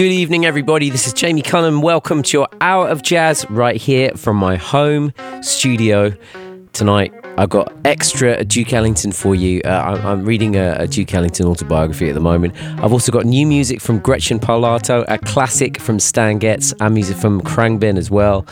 Good evening, everybody. This is Jamie Cullum. Welcome to your hour of jazz right here from my home studio. Tonight, I've got extra Duke Ellington for you. Uh, I'm, reading a, a, Duke Ellington autobiography at the moment. I've also got new music from Gretchen Parlato, a classic from Stan Getz, and music from Khruangbin as well.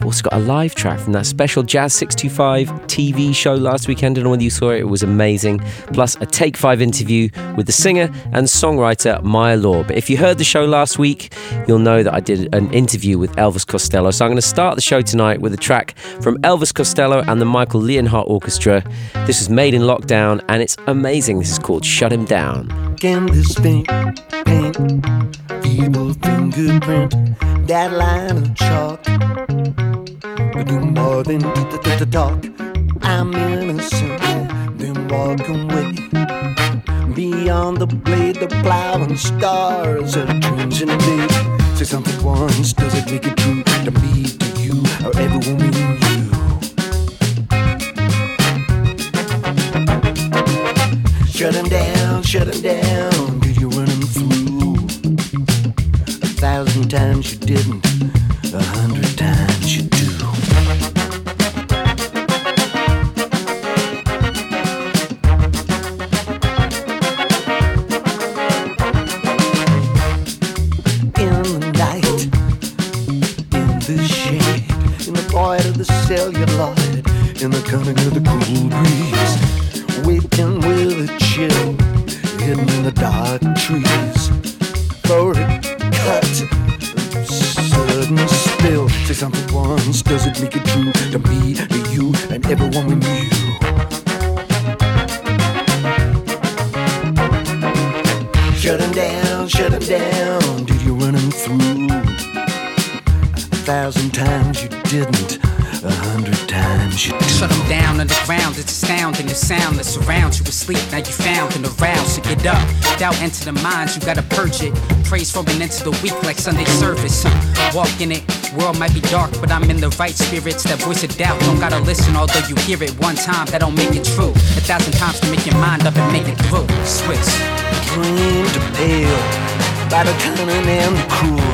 I've also got a live track from that special Jazz 625 TV show last weekend. I don't know whether you saw it, it was amazing. Plus, a Take 5 interview with the singer and songwriter Maya Law. But if you heard the show last week, you'll know that I did an interview with Elvis Costello. So I'm going to start the show tonight with a track from Elvis Costello and the Michael Leonhart Orchestra. This was made in lockdown and it's amazing. This is called Shut Him Down. Can this paint, paint, evil fingerprint, that line of chalk? Do more than talk. I'm innocent, then walk away. Beyond the blade, the plow and stars are in day. Say something once, does it make it true to me, to you, or everyone we Shut him down, shut him down. Did you run him through? A thousand times you didn't, a hundred times you do. In the night, in the shade, in the void of the celluloid, in the coming of the cool breeze, waiting with a chill, hidden in the dark trees. For a cut, sudden spill. Say something once, does it make it true to me, to you, and everyone we knew? Shut him down, shut him down. Did you run through? A thousand times you didn't a hundred times you. Shut them down underground, it's astounding the sound that surrounds you asleep. Now you found and aroused, so get up. Doubt enter the minds, you gotta purge it. Praise from an end to the week like Sunday service. Walk in it, world might be dark, but I'm in the right spirits. That voice of doubt don't gotta listen, although you hear it one time, that don't make it true. A thousand times to make your mind up and make it through. Swiss. Dream to pale by the cunning and the cruel.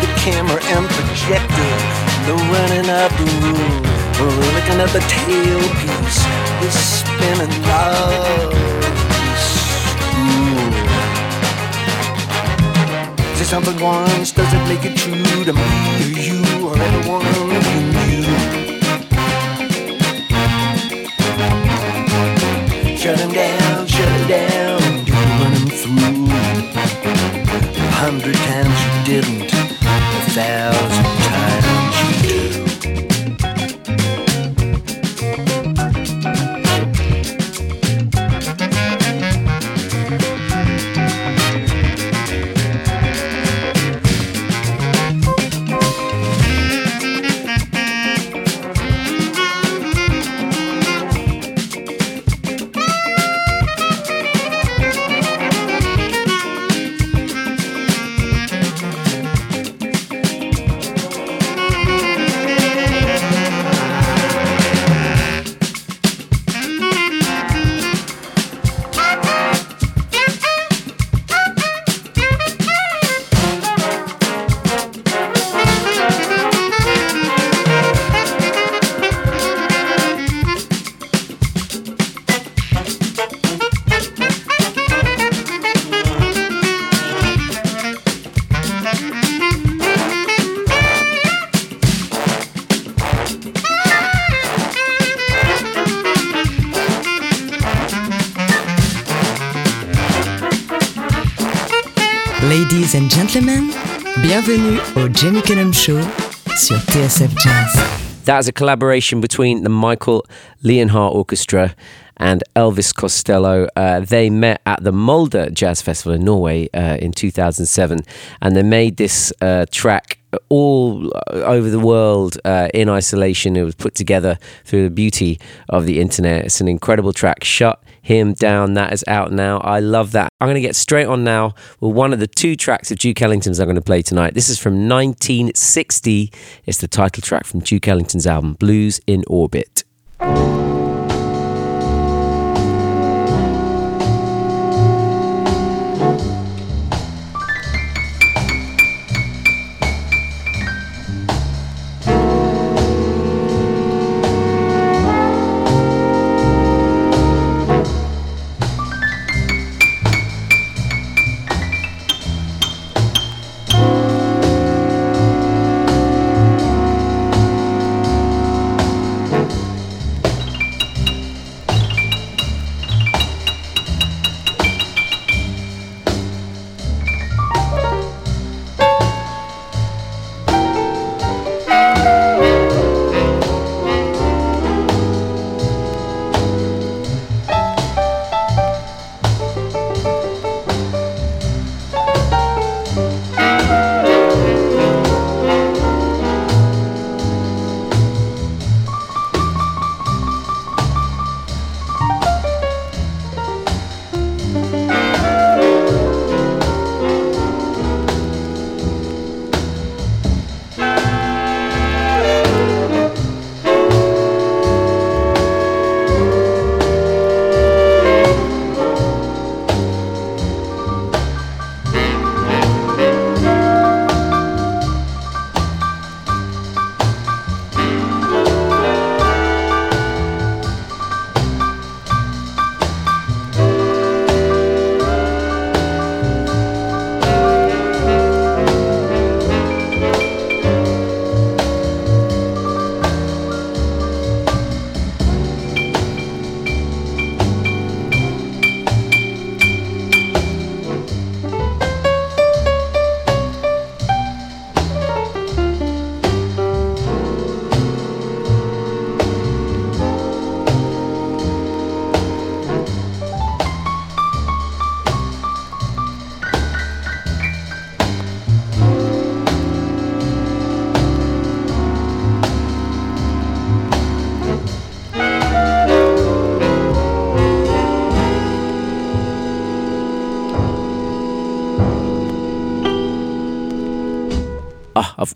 The camera and projector, the running of the rule. We're looking at the tailpiece, the spinning love. Say something once, does it make it true to me or you or everyone you knew? Shut him down, shut him down, do you run him through? A hundred times you didn't, a thousand Show sur TSF Jazz. That is a collaboration between the Michael Leonhart Orchestra and Elvis Costello. Uh, they met at the Molde Jazz Festival in Norway uh, in 2007, and they made this uh, track all over the world uh, in isolation. It was put together through the beauty of the internet. It's an incredible track. Shut him down. That is out now. I love that. I'm going to get straight on now with one of the two tracks of Duke Ellington's I'm going to play tonight. This is from 1960. It's the title track from Duke Ellington's album Blues in Orbit.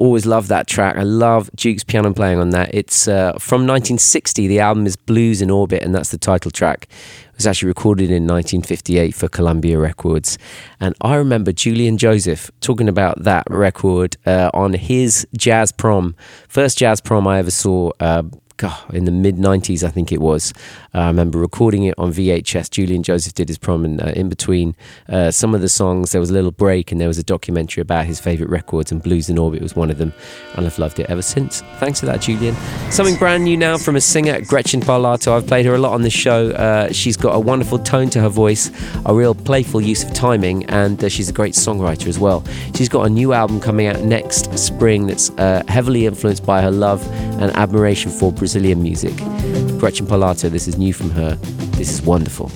Always loved that track. I love Duke's piano playing on that. It's uh, from 1960. The album is Blues in Orbit, and that's the title track. It was actually recorded in 1958 for Columbia Records. And I remember Julian Joseph talking about that record uh, on his jazz prom, first jazz prom I ever saw. Uh, God, in the mid 90s, I think it was. I remember recording it on VHS. Julian Joseph did his prom, and uh, in between uh, some of the songs, there was a little break, and there was a documentary about his favourite records, and Blues in Orbit was one of them. And I've loved it ever since. Thanks for that, Julian. Something brand new now from a singer, Gretchen Parlato. I've played her a lot on the show. Uh, she's got a wonderful tone to her voice, a real playful use of timing, and uh, she's a great songwriter as well. She's got a new album coming out next spring that's uh, heavily influenced by her love and admiration for Brazilian music. Gretchen Parlato, this is new from her. This is wonderful.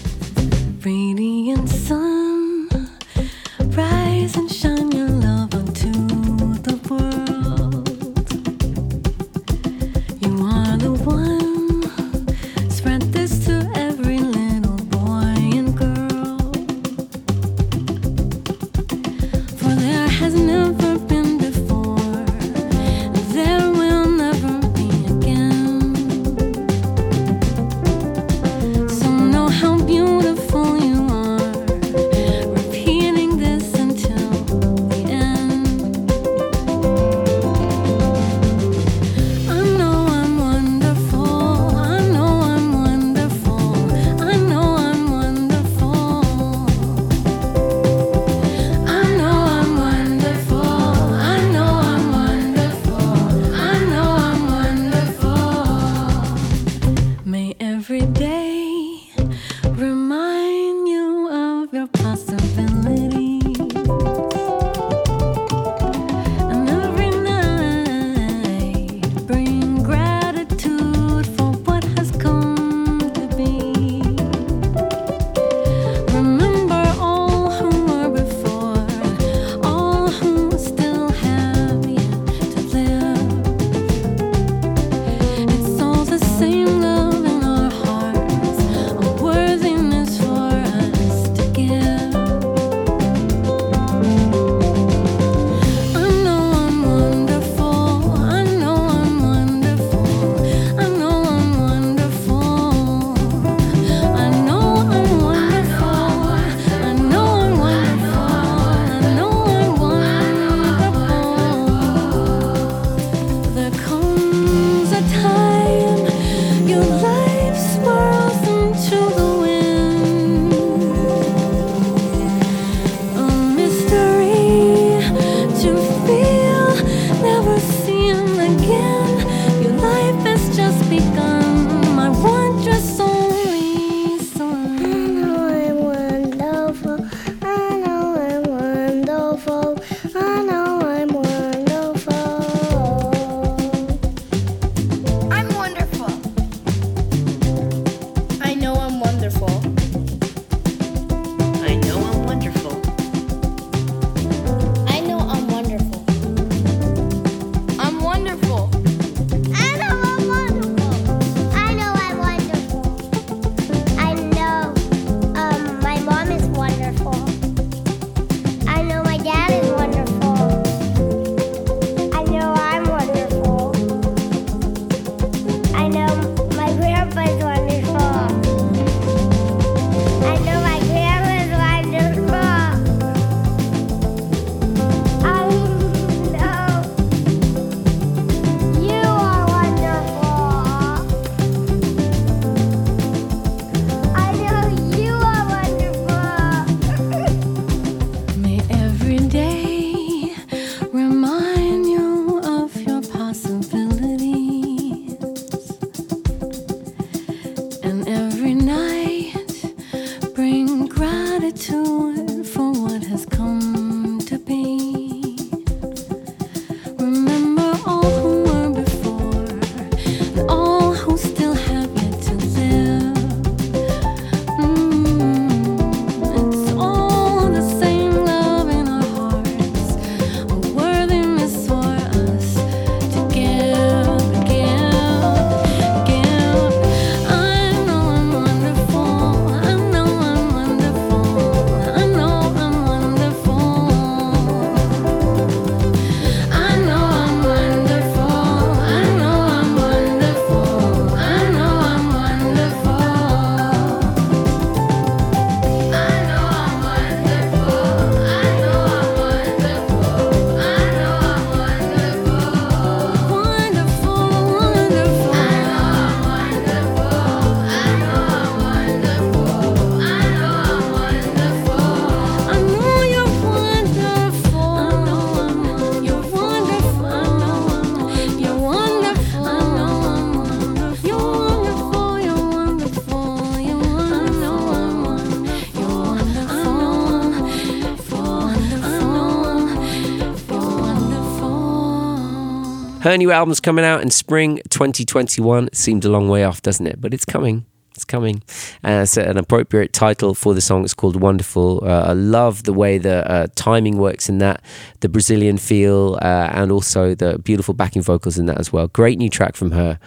Her new album's coming out in spring 2021. It seemed a long way off, doesn't it? But it's coming. It's coming. Uh, it's an appropriate title for the song. It's called Wonderful. Uh, I love the way the uh, timing works in that, the Brazilian feel, uh, and also the beautiful backing vocals in that as well. Great new track from her.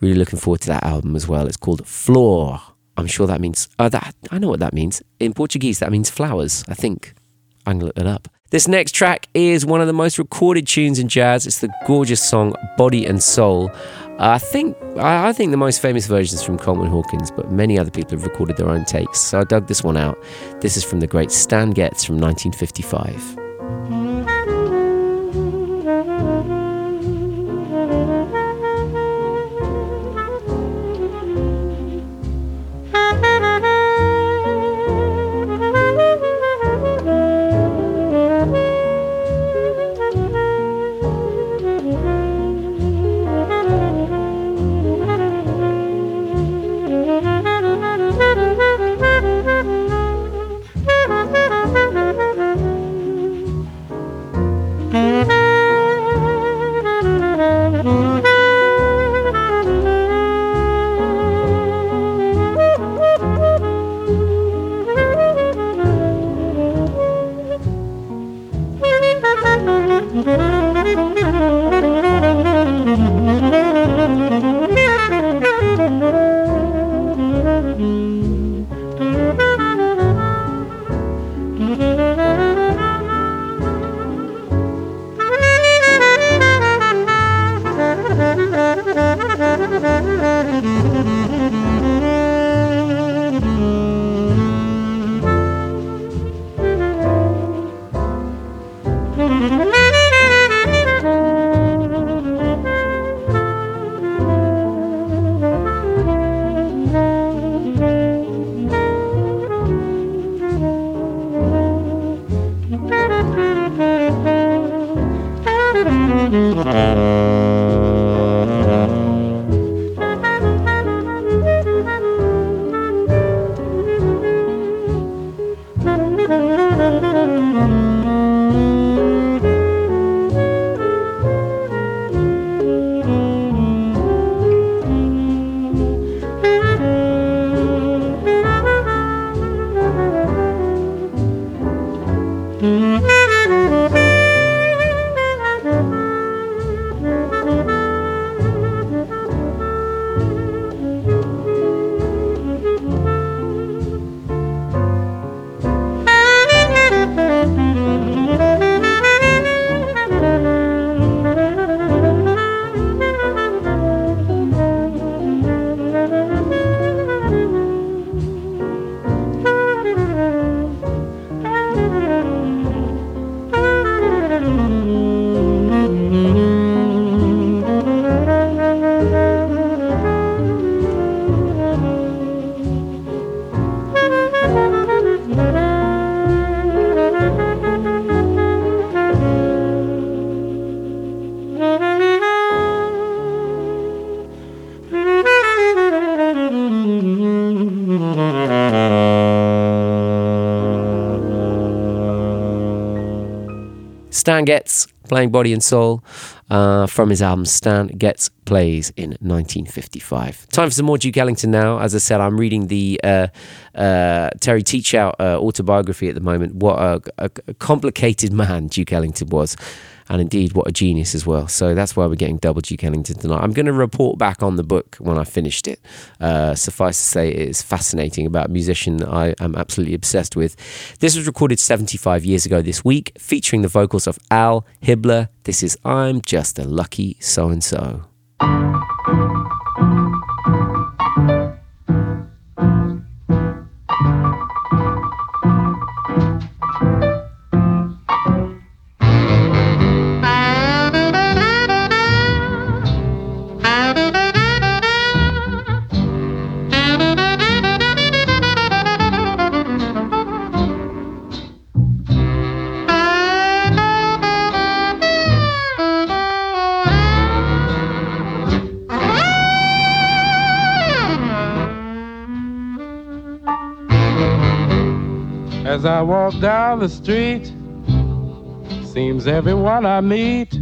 Really looking forward to that album as well. It's called Flor. I'm sure that means, uh, that I know what that means. In Portuguese, that means flowers, I think. I can look it up. This next track is one of the most recorded tunes in jazz. It's the gorgeous song Body and Soul. Uh, I think I, I think the most famous version is from Coleman Hawkins, but many other people have recorded their own takes. So I dug this one out. This is from the great Stan Getz from 1955. Stan Getz playing Body and Soul uh, from his album Stan Getz Plays in 1955. Time for some more Duke Ellington now. As I said, I'm reading the uh, uh, Terry Teachout uh, autobiography at the moment. What a, a, a complicated man Duke Ellington was. And indeed, what a genius as well. So that's why we're getting double Duke Ellington tonight. I'm going to report back on the book when I finished it. Uh, suffice to say, it is fascinating about a musician that I am absolutely obsessed with. This was recorded 75 years ago this week, featuring the vocals of Al Hibbler. This is I'm Just a Lucky So and So. Down the street, seems everyone I meet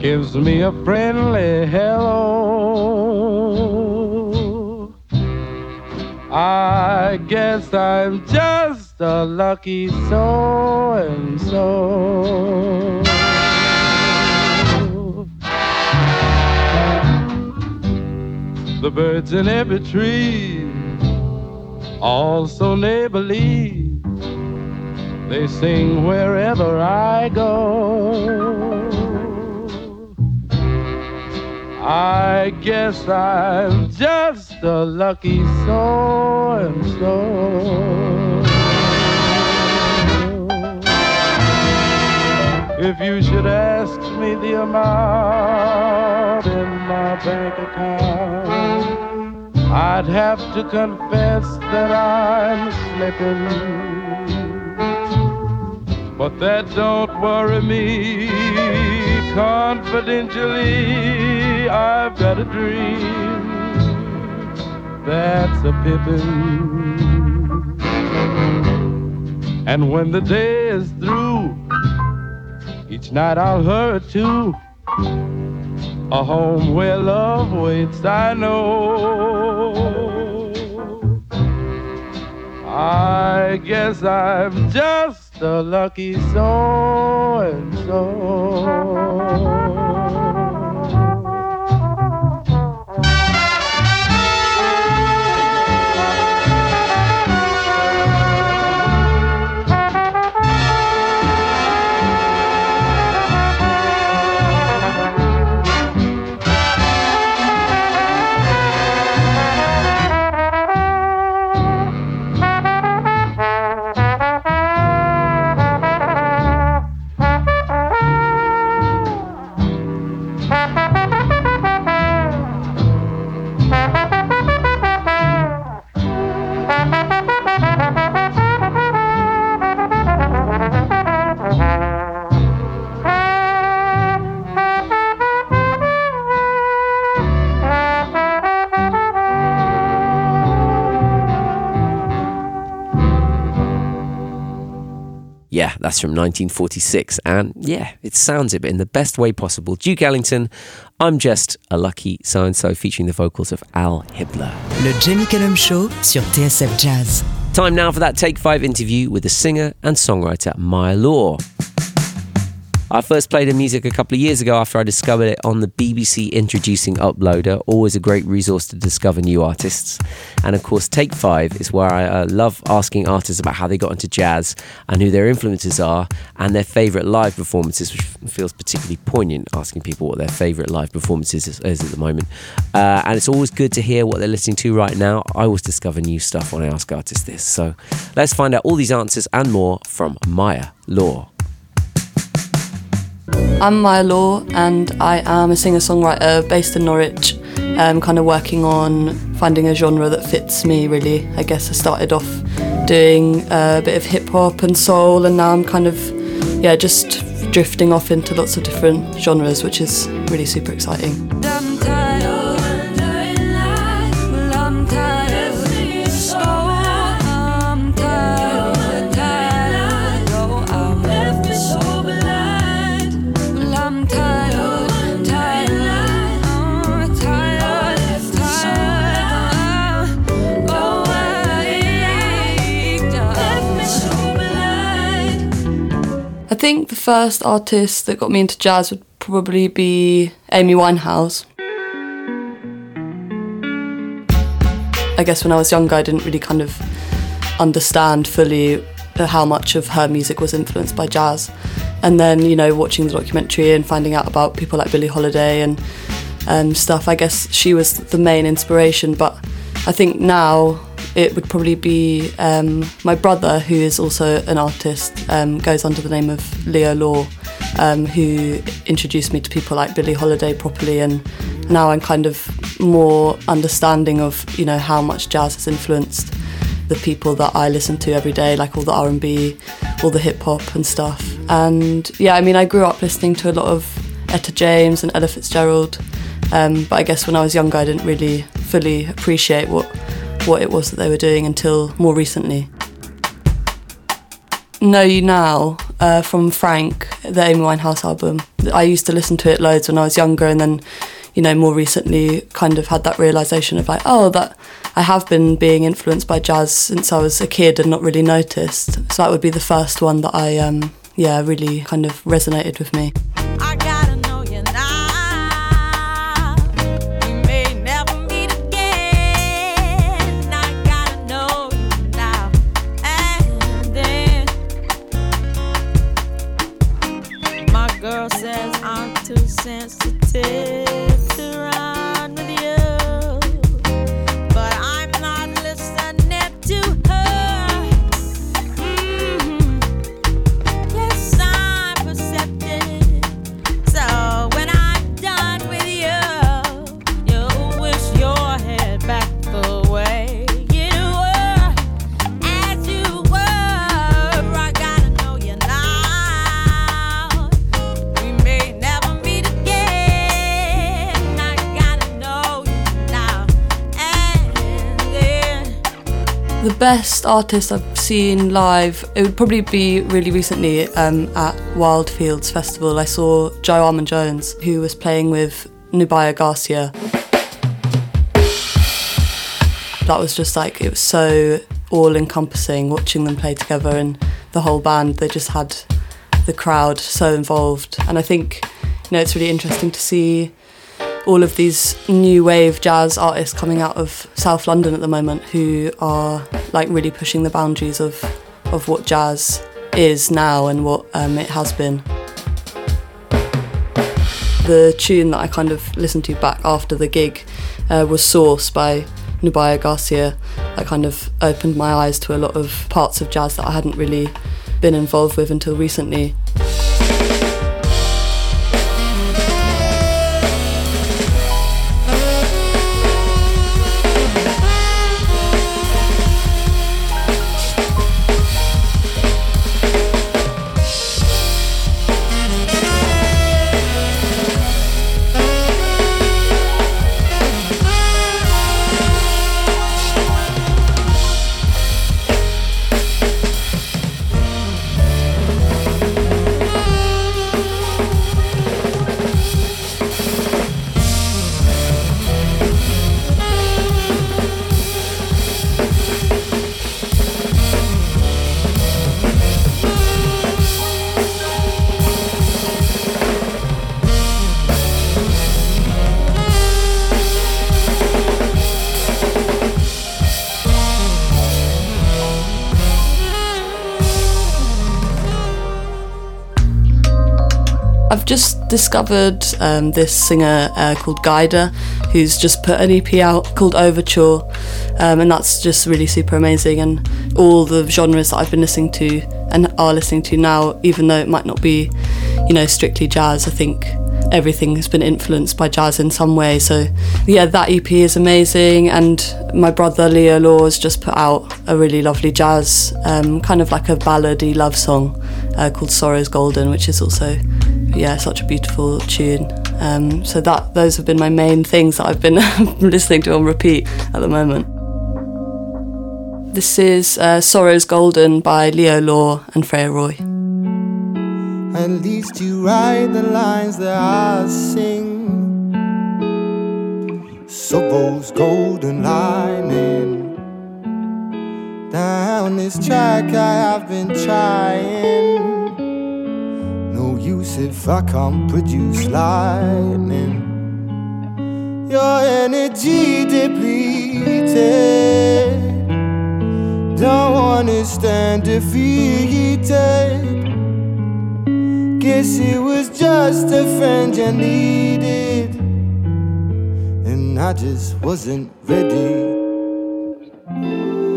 gives me a friendly hello. I guess I'm just a lucky so and so. The birds in every tree, all so neighborly, they sing wherever I go. I guess I'm just a lucky so and so. If you should ask me the amount in my bank account, I'd have to confess that I'm slipping. But that don't worry me. Confidentially, I've got a dream that's a pippin'. And when the day is through, each night I'll hurry to a home where love waits. I know. I guess I'm just a lucky so and so. That's from 1946. And yeah, it sounds it, but in the best way possible. Duke Ellington, I'm just a lucky so and so, featuring the vocals of Al Hibbler. Le Jamie Cullum Show sur TSF Jazz. Time now for that Take 5 interview with the singer and songwriter Maya Law. I first played her music a couple of years ago after I discovered it on the BBC Introducing Uploader, always a great resource to discover new artists. And of course, Take 5 is where I uh, love asking artists about how they got into jazz and who their influences are and their favourite live performances, which feels particularly poignant asking people what their favourite live performances is, is at the moment. Uh, and it's always good to hear what they're listening to right now. I always discover new stuff when I ask artists this. So let's find out all these answers and more from Maya Law. I'm Maya Law and I am a singer songwriter based in Norwich, um, kind of working on finding a genre that fits me really. I guess I started off doing a bit of hip hop and soul, and now I'm kind of, yeah, just drifting off into lots of different genres, which is really super exciting. Think the first artist that got me into jazz would probably be Amy Winehouse. I guess when I was younger, I didn't really kind of understand fully how much of her music was influenced by jazz. And then, you know, watching the documentary and finding out about people like Billie Holiday and um, stuff, I guess she was the main inspiration. But I think now it would probably be um, my brother, who is also an artist, um, goes under the name of Leo Law, um, who introduced me to people like Billie Holiday properly, and now I'm kind of more understanding of you know how much jazz has influenced the people that I listen to every day, like all the R&B, all the hip hop and stuff. And yeah, I mean, I grew up listening to a lot of Etta James and Ella Fitzgerald, um, but I guess when I was younger, I didn't really fully appreciate what what it was that they were doing until more recently. Know You Now uh, from Frank, the Amy Winehouse album. I used to listen to it loads when I was younger, and then, you know, more recently, kind of had that realization of like, oh, that I have been being influenced by jazz since I was a kid and not really noticed. So that would be the first one that I, um, yeah, really kind of resonated with me. The best artist I've seen live, it would probably be really recently um, at Wildfields Festival. I saw Joe Armon-Jones, who was playing with Nubya Garcia. That was just like, it was so all encompassing watching them play together and the whole band, they just had the crowd so involved. And I think, you know, it's really interesting to see all of these new wave jazz artists coming out of South London at the moment who are like really pushing the boundaries of of what jazz is now and what um, it has been. The tune that I kind of listened to back after the gig uh, was Source by Nubya Garcia. That kind of opened my eyes to a lot of parts of jazz that I hadn't really been involved with until recently. I've just discovered um, this singer uh, called Gaidaa, who's just put an EP out called Overture, um, and that's just really super amazing. And all the genres that I've been listening to and are listening to now, even though it might not be, you know, strictly jazz, I think everything has been influenced by jazz in some way. So yeah, that EP is amazing. And my brother Leo Law has just put out a really lovely jazz, um, kind of like a ballady love song uh, called Sorrow's Golden, which is also yeah such a beautiful tune. Um, so that those have been my main things that I've been listening to on repeat at the moment. This is uh, Sorrow's Golden by Leo Law and Freya Roy. At least you write the lines that I sing. Sorrow's golden lining. Down this track I have been trying. No use if I can't produce lightning. Your energy depleted. Don't wanna stand defeated. Guess it was just a friend you needed. And I just wasn't ready.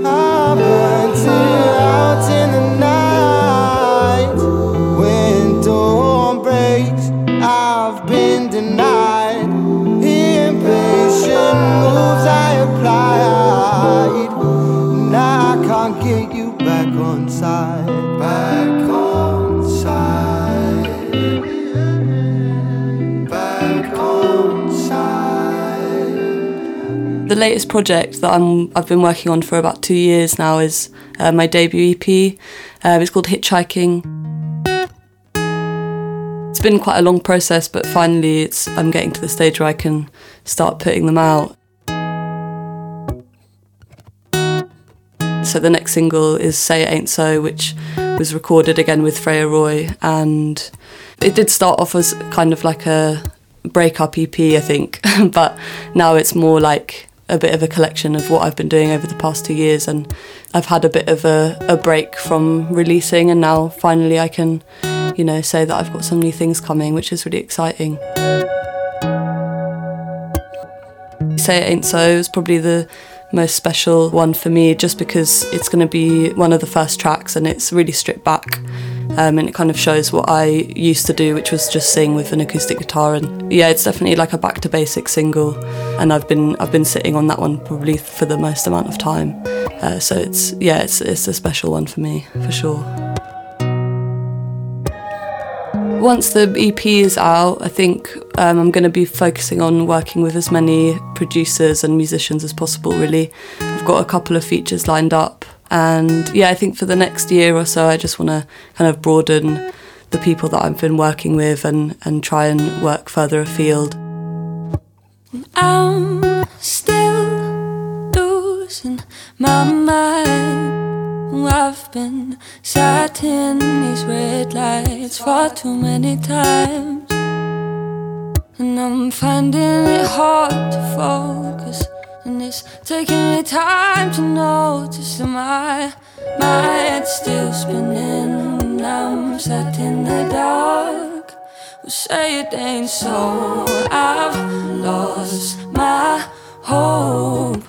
I burnt it out in the night. Latest project that I'm I've been working on for about two years now is uh, my debut EP. Um, it's called Hitchhiking. it's been quite a long process, but finally, it's I'm getting to the stage where I can start putting them out. So the next single is "Say It Ain't So," which was recorded again with Freya Roy, and it did start off as kind of like a breakup EP, I think, but now it's more like a bit of a collection of what I've been doing over the past two years, and I've had a bit of a, a break from releasing, and now finally I can, you know, say that I've got some new things coming, which is really exciting. Say It Ain't So is probably the most special one for me just because it's going to be one of the first tracks and it's really stripped back um, and it kind of shows what I used to do, which was just sing with an acoustic guitar. And yeah, it's definitely like a back to basics single, and I've been I've been sitting on that one probably for the most amount of time. Uh, so it's yeah, it's it's a special one for me for sure. Once the EP is out, I think um, I'm going to be focusing on working with as many producers and musicians as possible, really. I've got a couple of features lined up. And yeah, I think for the next year or so, I just want to kind of broaden the people that I've been working with and, and try and work further afield. I'm still losing my mind. I've been sat in these red lights far too many times. And I'm finding it hard to focus. And it's taking me time to notice that my my head's still spinning. And I'm sat in the dark. Well, say it ain't so. I've lost my hope.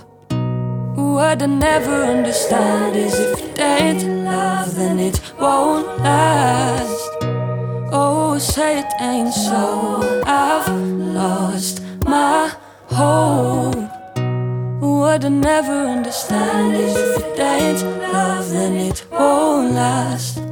What I never understand is if it ain't love, then it won't last. Oh, say it ain't so. I've lost my hope. What I never understand is if it ain't love, then it won't last.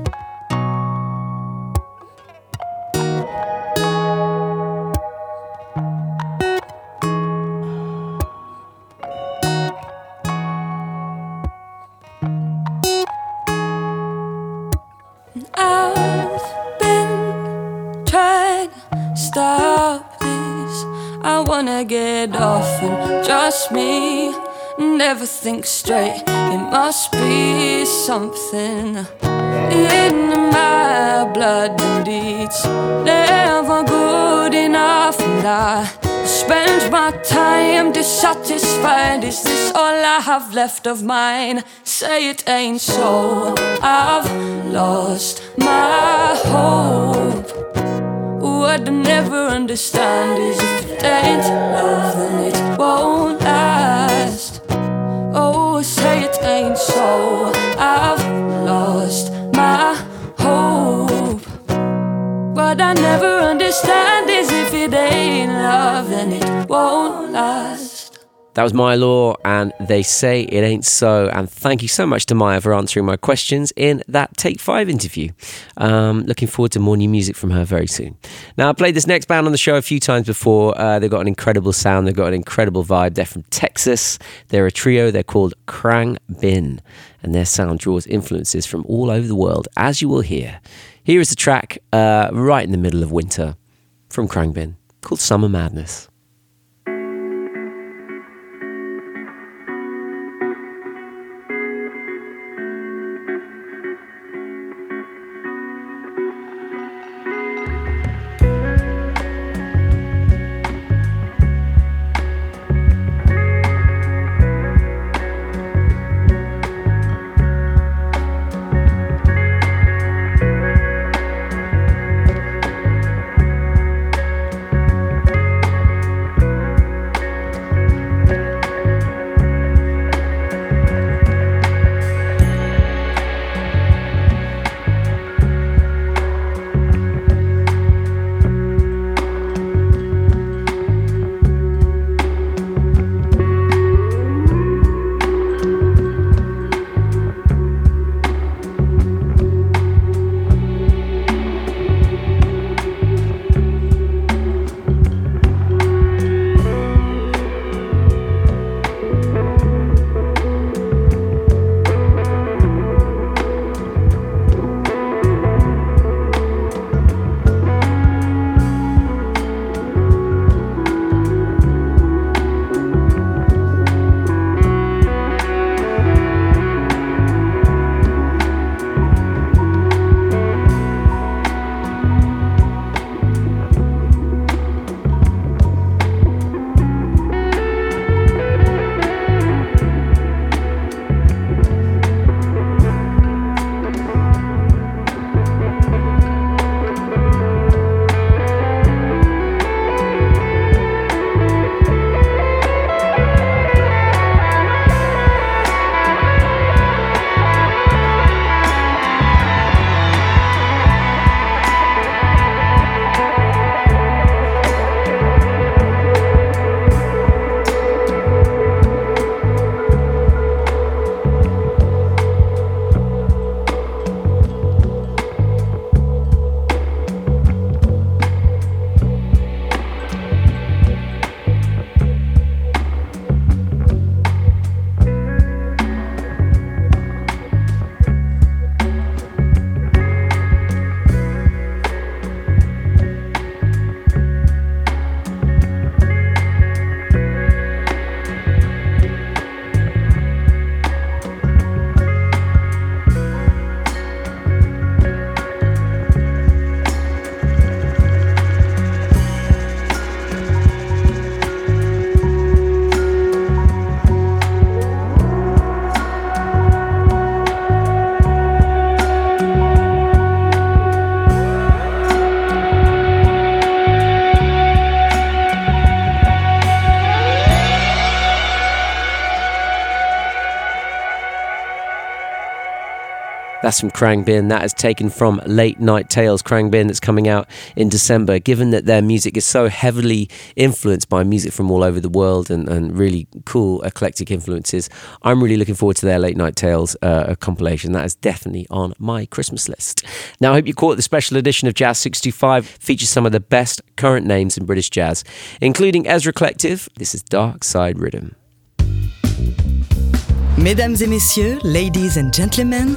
Wanna off and just me. Never think straight. It must be something in my blood and deeds. Never good enough, and I spend my time dissatisfied. Is this all I have left of mine? Say it ain't so. I've lost What oh, I never understand is if it ain't love, then it won't last. Oh, say it ain't so. I've lost my hope. What I never understand is if it ain't love, then it won't last. That was Maya Law, and they say it ain't so. And thank you so much to Maya for answering my questions in that Take Five interview. Um, looking forward to more new music from her very soon. Now, I played this next band on the show a few times before. Uh, they've got an incredible sound, they've got an incredible vibe. They're from Texas. They're a trio. They're called Krang Bin, and their sound draws influences from all over the world, as you will hear. Here is the track uh, right in the middle of winter from Khruangbin called Summer Madness. That's from Khruangbin. That is taken from Late Night Tales, Khruangbin, that's coming out in December. Given that their music is so heavily influenced by music from all over the world and, and really cool eclectic influences, I'm really looking forward to their Late Night Tales uh, compilation. That is definitely on my Christmas list. Now, I hope you caught the special edition of Jazz 65, features some of the best current names in British jazz, including Ezra Collective. This is Dark Side Riddim. Mesdames et messieurs, ladies and gentlemen,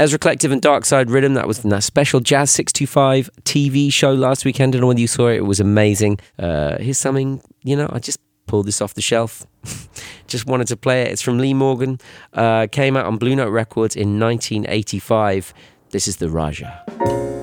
Ezra Collective and Dark Side Riddim. That was from that special Jazz 625 TV show last weekend. I don't know whether you saw it. It was amazing. Uh, here's something, you know, I just pulled this off the shelf. just wanted to play it. It's from Lee Morgan. Uh, came out on Blue Note Records in 1985. This is the Rajah.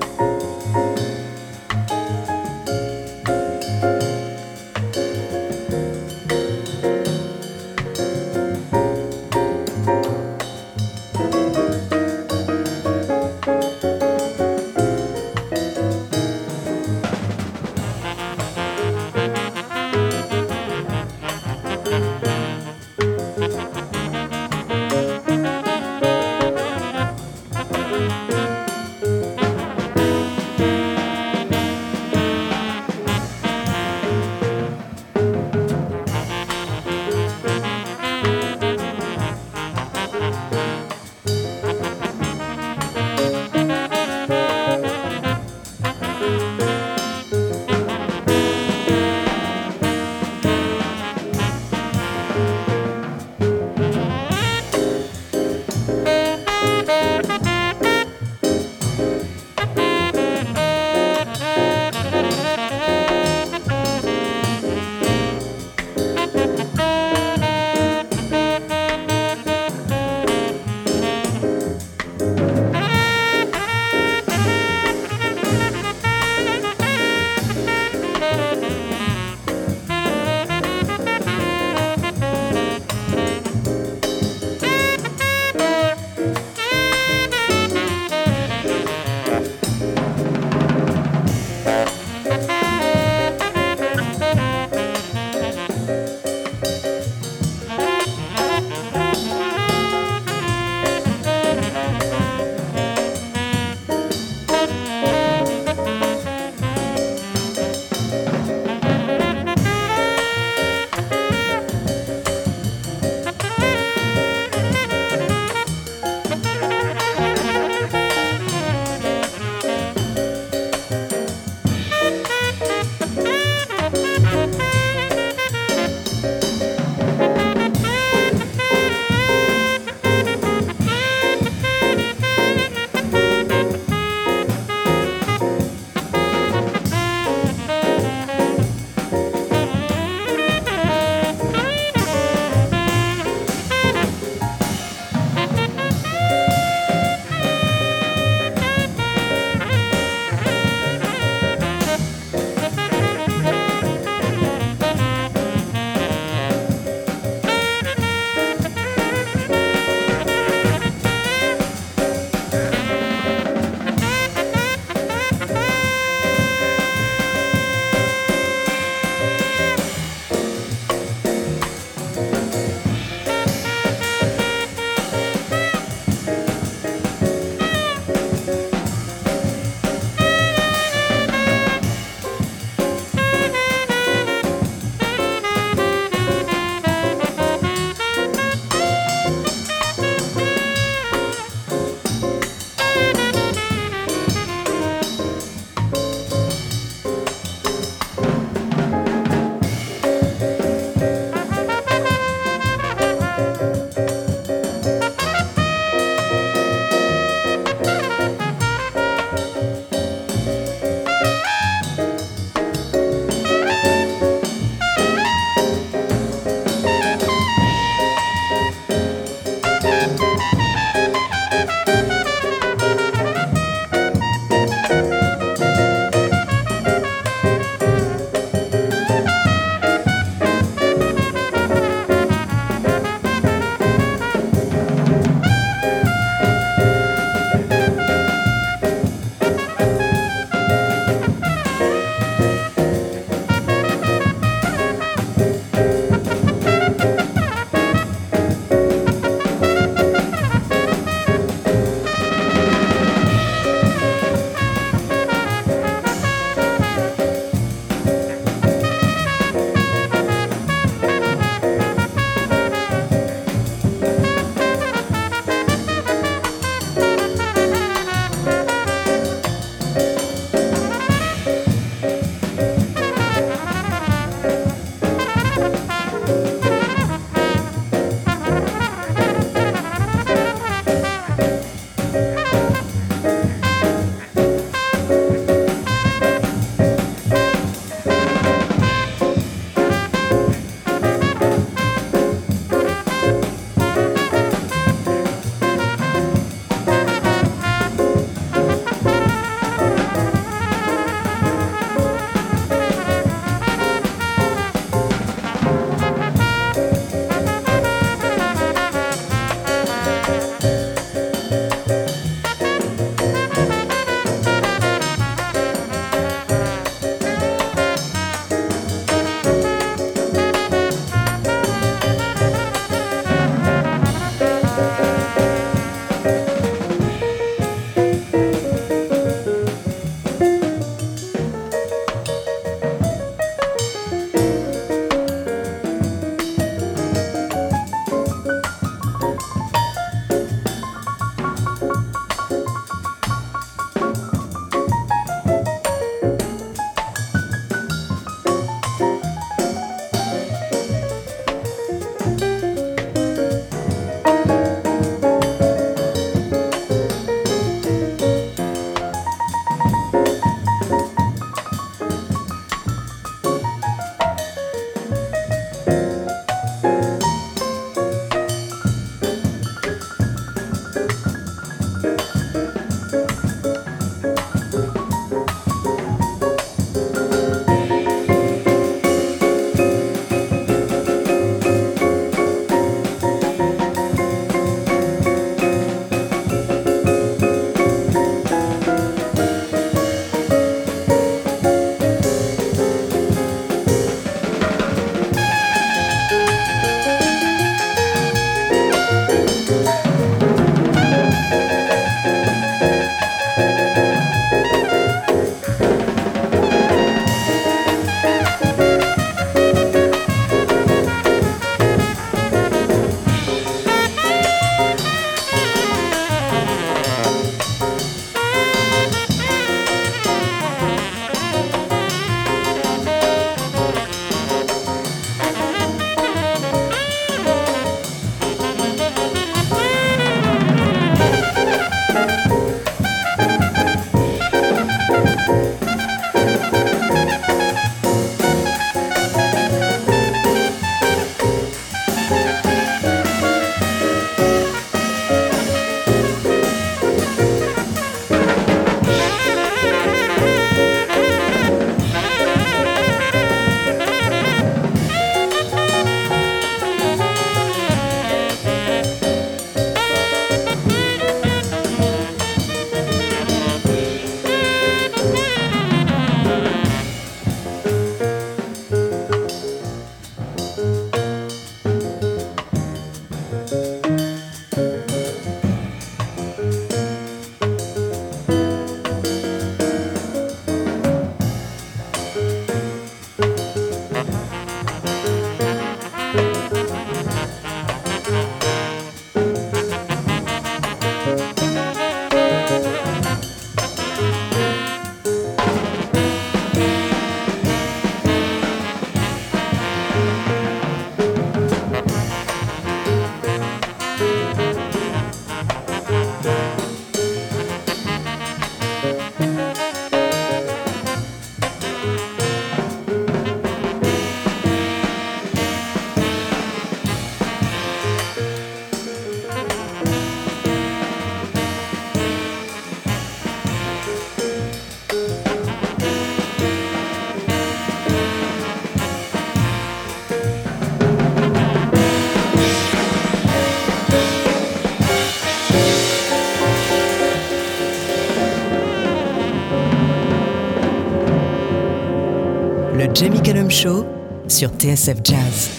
Cullum Show sur TSF Jazz.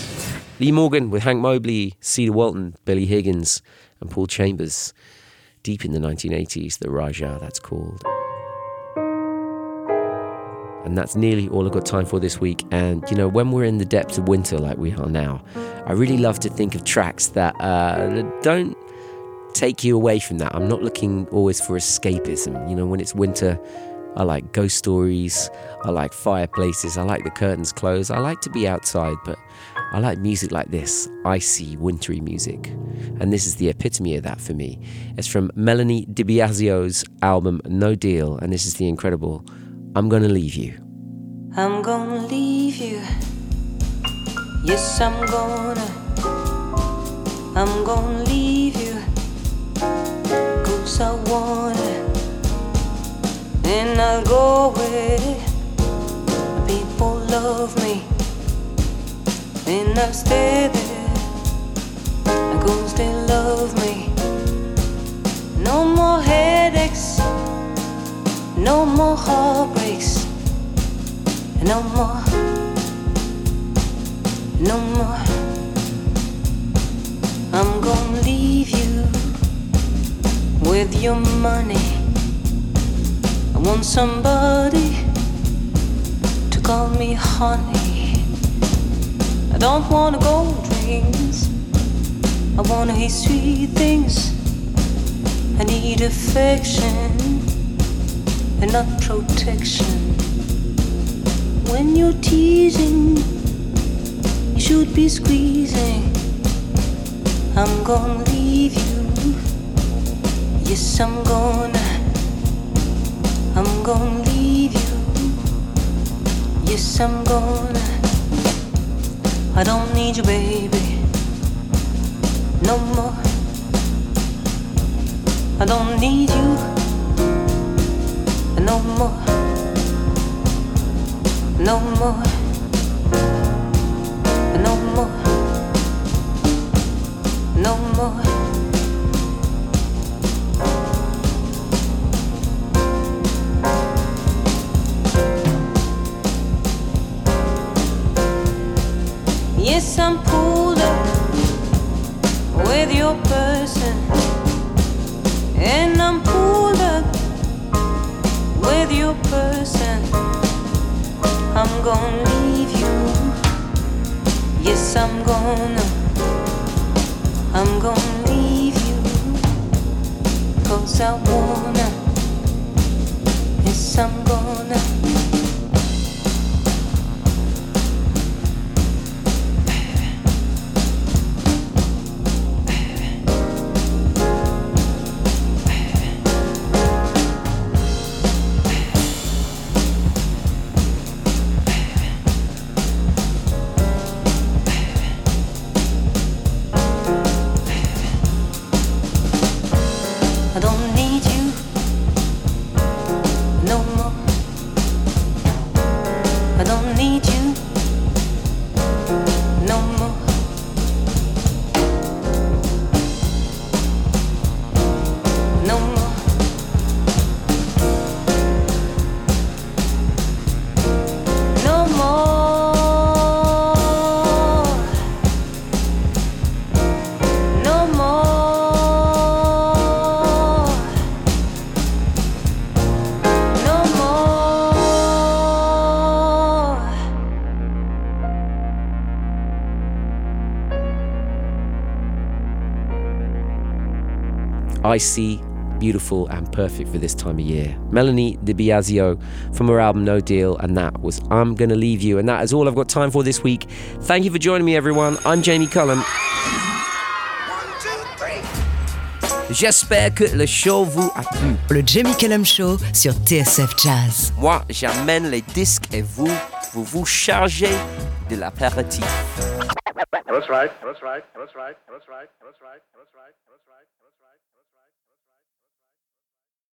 Lee Morgan with Hank Mobley, Cedar Walton, Billy Higgins, and Paul Chambers. Deep in the 1980s, the Rajah, that's called. And that's nearly all I've got time for this week. And, you know, when we're in the depths of winter like we are now, I really love to think of tracks that uh, don't take you away from that. I'm not looking always for escapism. You know, when it's winter, I like ghost stories, I like fireplaces, I like the curtains closed, I like to be outside, but I like music like this icy, wintry music. And this is the epitome of that for me. It's from Melanie De Biasio's album No Deal, and this is the incredible I'm Gonna Leave You. I'm gonna leave you. Yes, I'm gonna. I'm gonna leave you. Cause I wanna. And I'll go where people love me. And I'll stay there. Cause they love me. No more headaches. No more heartbreaks. No more. No more. I'm gonna leave you with your money. I want somebody to call me honey. I don't wanna gold rings. I wanna hear sweet things. I need affection and not protection. When you're teasing, you should be squeezing. I'm gonna leave you. Yes, I'm gonna. Gonna leave you. Yes, I'm gonna. I don't need you, baby. No more. I don't need you. No more. No more. I'm icy, beautiful, and perfect for this time of year. Melanie De Biasio from her album No Deal, and that was I'm Gonna Leave You. And that is all I've got time for this week. Thank you for joining me, everyone. I'm Jamie Cullum. J'espère que le show vous a plu. Le Jamie Cullum Show sur TSF Jazz. Moi, j'amène les disques et vous, vous vous chargez de l'apéritif. That's right. That's right. That's right. That's right. That's right. That's right.